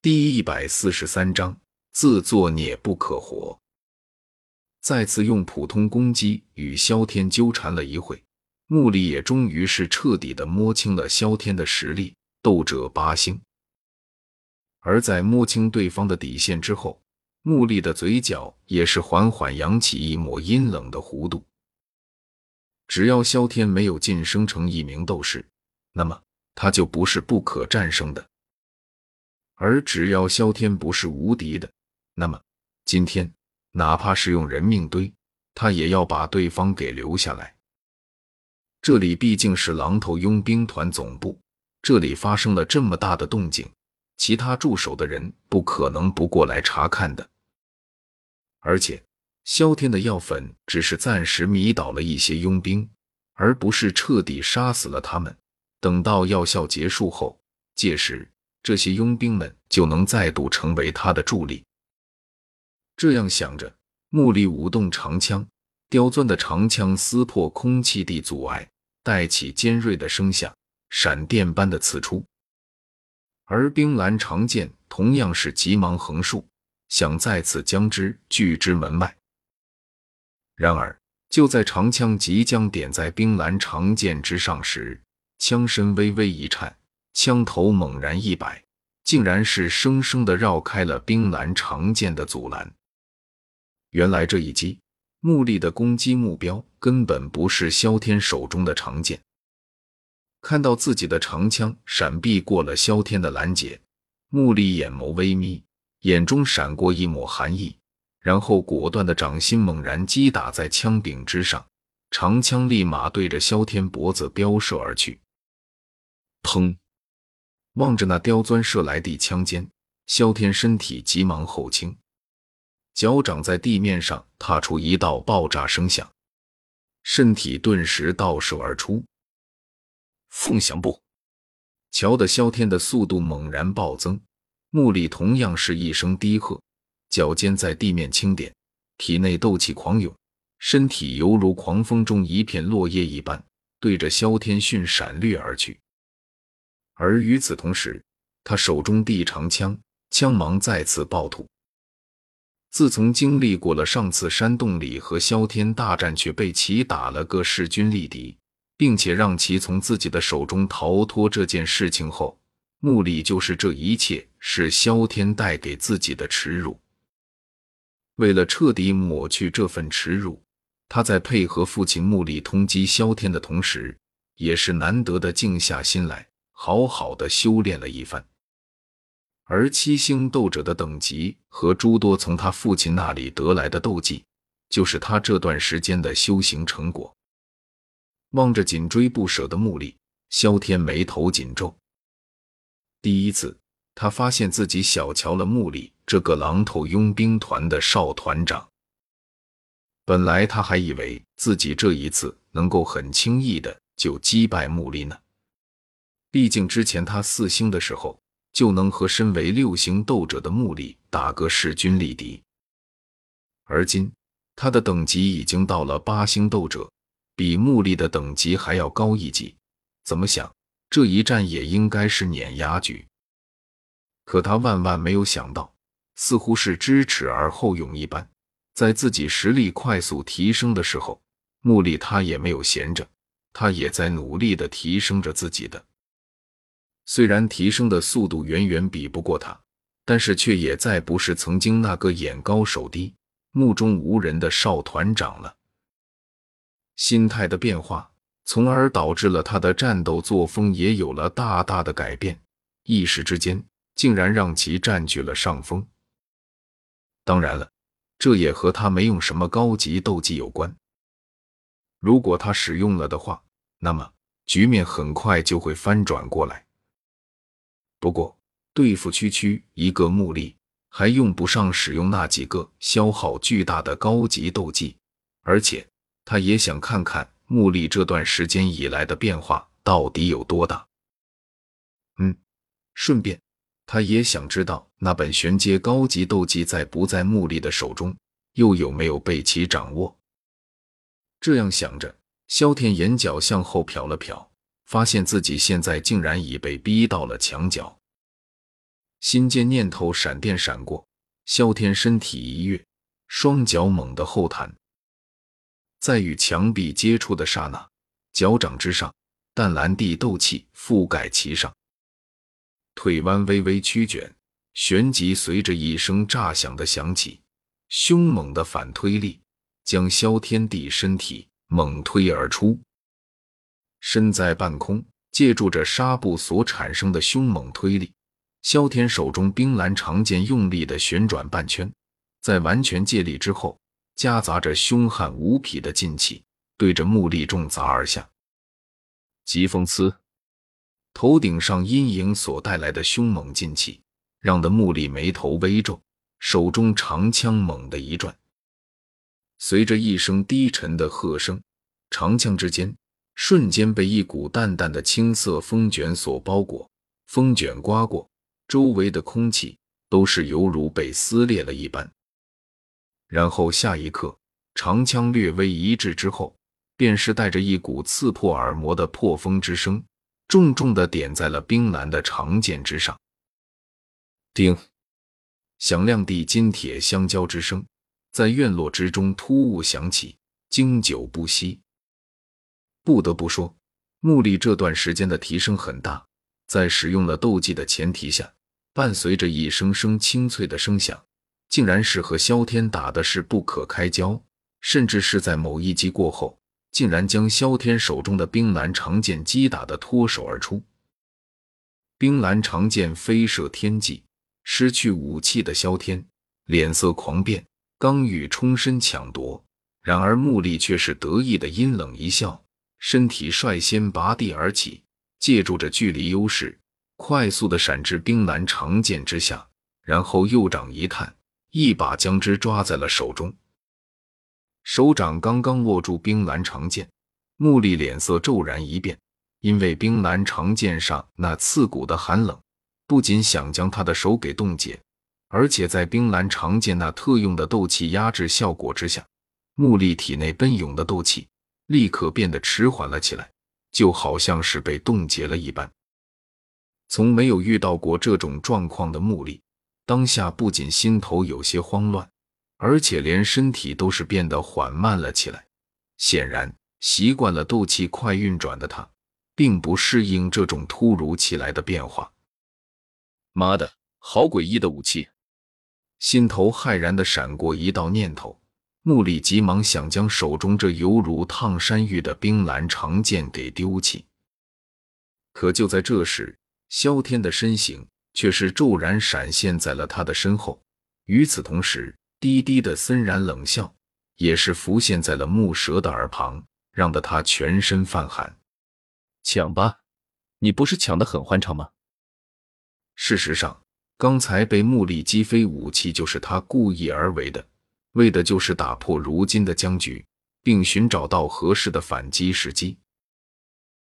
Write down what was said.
第一百四十三章，自作孽不可活。再次用普通攻击与萧天纠缠了一会，穆力也终于是彻底的摸清了萧天的实力，斗者八星。而在摸清对方的底线之后，穆力的嘴角也是缓缓扬起一抹阴冷的弧度。只要萧天没有晋升成一名斗士，那么他就不是不可战胜的。而只要萧天不是无敌的，那么今天哪怕是用人命堆，他也要把对方给留下来。这里毕竟是狼头佣兵团总部，这里发生了这么大的动静，其他驻守的人不可能不过来查看的。而且萧天的药粉只是暂时迷倒了一些佣兵，而不是彻底杀死了他们。等到药效结束后，届时。这些佣兵们就能再度成为他的助力。这样想着，木力舞动长枪，刁钻的长枪撕破空气地阻碍，带起尖锐的声响，闪电般的刺出。而冰蓝长剑同样是急忙横竖，想再次将之拒之门外。然而，就在长枪即将点在冰蓝长剑之上时，枪身微微一颤。枪头猛然一摆，竟然是生生的绕开了冰蓝长剑的阻拦。原来这一击，木力的攻击目标根本不是萧天手中的长剑。看到自己的长枪闪避过了萧天的拦截，木力眼眸微眯，眼中闪过一抹寒意，然后果断的掌心猛然击打在枪柄之上，长枪立马对着萧天脖子飙射而去。砰！望着那刁钻射来的枪尖，萧天身体急忙后倾，脚掌在地面上踏出一道爆炸声响，身体顿时倒射而出。凤翔步，瞧得萧天的速度猛然暴增，木里同样是一声低喝，脚尖在地面轻点，体内斗气狂涌，身体犹如狂风中一片落叶一般，对着萧天迅闪掠而去。而与此同时，他手中地长枪枪芒再次暴吐。自从经历过了上次山洞里和萧天大战，却被其打了个势均力敌，并且让其从自己的手中逃脱这件事情后，目力就是这一切是萧天带给自己的耻辱。为了彻底抹去这份耻辱，他在配合父亲目力通缉萧天的同时，也是难得的静下心来。好好的修炼了一番，而七星斗者的等级和诸多从他父亲那里得来的斗技，就是他这段时间的修行成果。望着紧追不舍的木力，萧天眉头紧皱。第一次，他发现自己小瞧了木力这个狼头佣兵团的少团长。本来他还以为自己这一次能够很轻易的就击败木力呢。毕竟之前他四星的时候就能和身为六星斗者的木力打个势均力敌，而今他的等级已经到了八星斗者，比木力的等级还要高一级。怎么想这一战也应该是碾压局。可他万万没有想到，似乎是知耻而后勇一般，在自己实力快速提升的时候，木力他也没有闲着，他也在努力的提升着自己的。虽然提升的速度远远比不过他，但是却也再不是曾经那个眼高手低、目中无人的少团长了。心态的变化，从而导致了他的战斗作风也有了大大的改变，一时之间竟然让其占据了上风。当然了，这也和他没用什么高级斗技有关。如果他使用了的话，那么局面很快就会翻转过来。不过，对付区区一个木力，还用不上使用那几个消耗巨大的高级斗技，而且他也想看看木力这段时间以来的变化到底有多大。嗯，顺便，他也想知道那本玄阶高级斗技在不在木力的手中，又有没有被其掌握。这样想着，萧天眼角向后瞟了瞟。发现自己现在竟然已被逼到了墙角，心间念头闪电闪过，萧天身体一跃，双脚猛地后弹，在与墙壁接触的刹那，脚掌之上淡蓝地斗气覆盖其上，腿弯微微曲卷，旋即随着一声炸响的响起，凶猛的反推力将萧天地身体猛推而出，身在半空，借助着纱布所产生的凶猛推力。萧天手中冰蓝长剑用力的旋转半圈，在完全借力之后，夹杂着凶悍无匹的劲气，对着木力重砸而下。疾风刺，头顶上阴影所带来的凶猛劲气，让的木力眉头微皱，手中长枪猛地一转，随着一声低沉的喝声，长枪之间瞬间被一股淡淡的青色风卷所包裹，风卷刮过。周围的空气都是犹如被撕裂了一般，然后下一刻，长枪略微一滞之后，便是带着一股刺破耳膜的破风之声，重重的点在了冰蓝的长剑之上。叮，响亮地金铁相交之声在院落之中突兀响起，经久不息。不得不说，木力这段时间的提升很大，在使用了斗技的前提下。伴随着一声声清脆的声响，竟然是和萧天打的是不可开交，甚至是在某一击过后，竟然将萧天手中的冰蓝长剑击打的脱手而出。冰蓝长剑飞射天际，失去武器的萧天脸色狂变，刚欲冲身抢夺，然而木力却是得意的阴冷一笑，身体率先拔地而起，借助着距离优势。快速的闪至冰蓝长剑之下，然后右掌一探，一把将之抓在了手中。手掌刚刚握住冰蓝长剑，木力脸色骤然一变，因为冰蓝长剑上那刺骨的寒冷，不仅想将他的手给冻结，而且在冰蓝长剑那特用的斗气压制效果之下，木力体内奔涌的斗气立刻变得迟缓了起来，就好像是被冻结了一般。从没有遇到过这种状况的穆力，当下不仅心头有些慌乱，而且连身体都是变得缓慢了起来。显然，习惯了斗气快运转的他，并不适应这种突如其来的变化。妈的，好诡异的武器！心头骇然的闪过一道念头，穆力急忙想将手中这犹如烫山芋的冰蓝长剑给丢弃。可就在这时，萧天的身形却是骤然闪现在了他的身后，与此同时，低低的森然冷笑也是浮现在了木蛇的耳旁，让得他全身泛寒。抢吧，你不是抢得很欢畅吗？事实上，刚才被穆力击飞武器就是他故意而为的，为的就是打破如今的僵局，并寻找到合适的反击时机。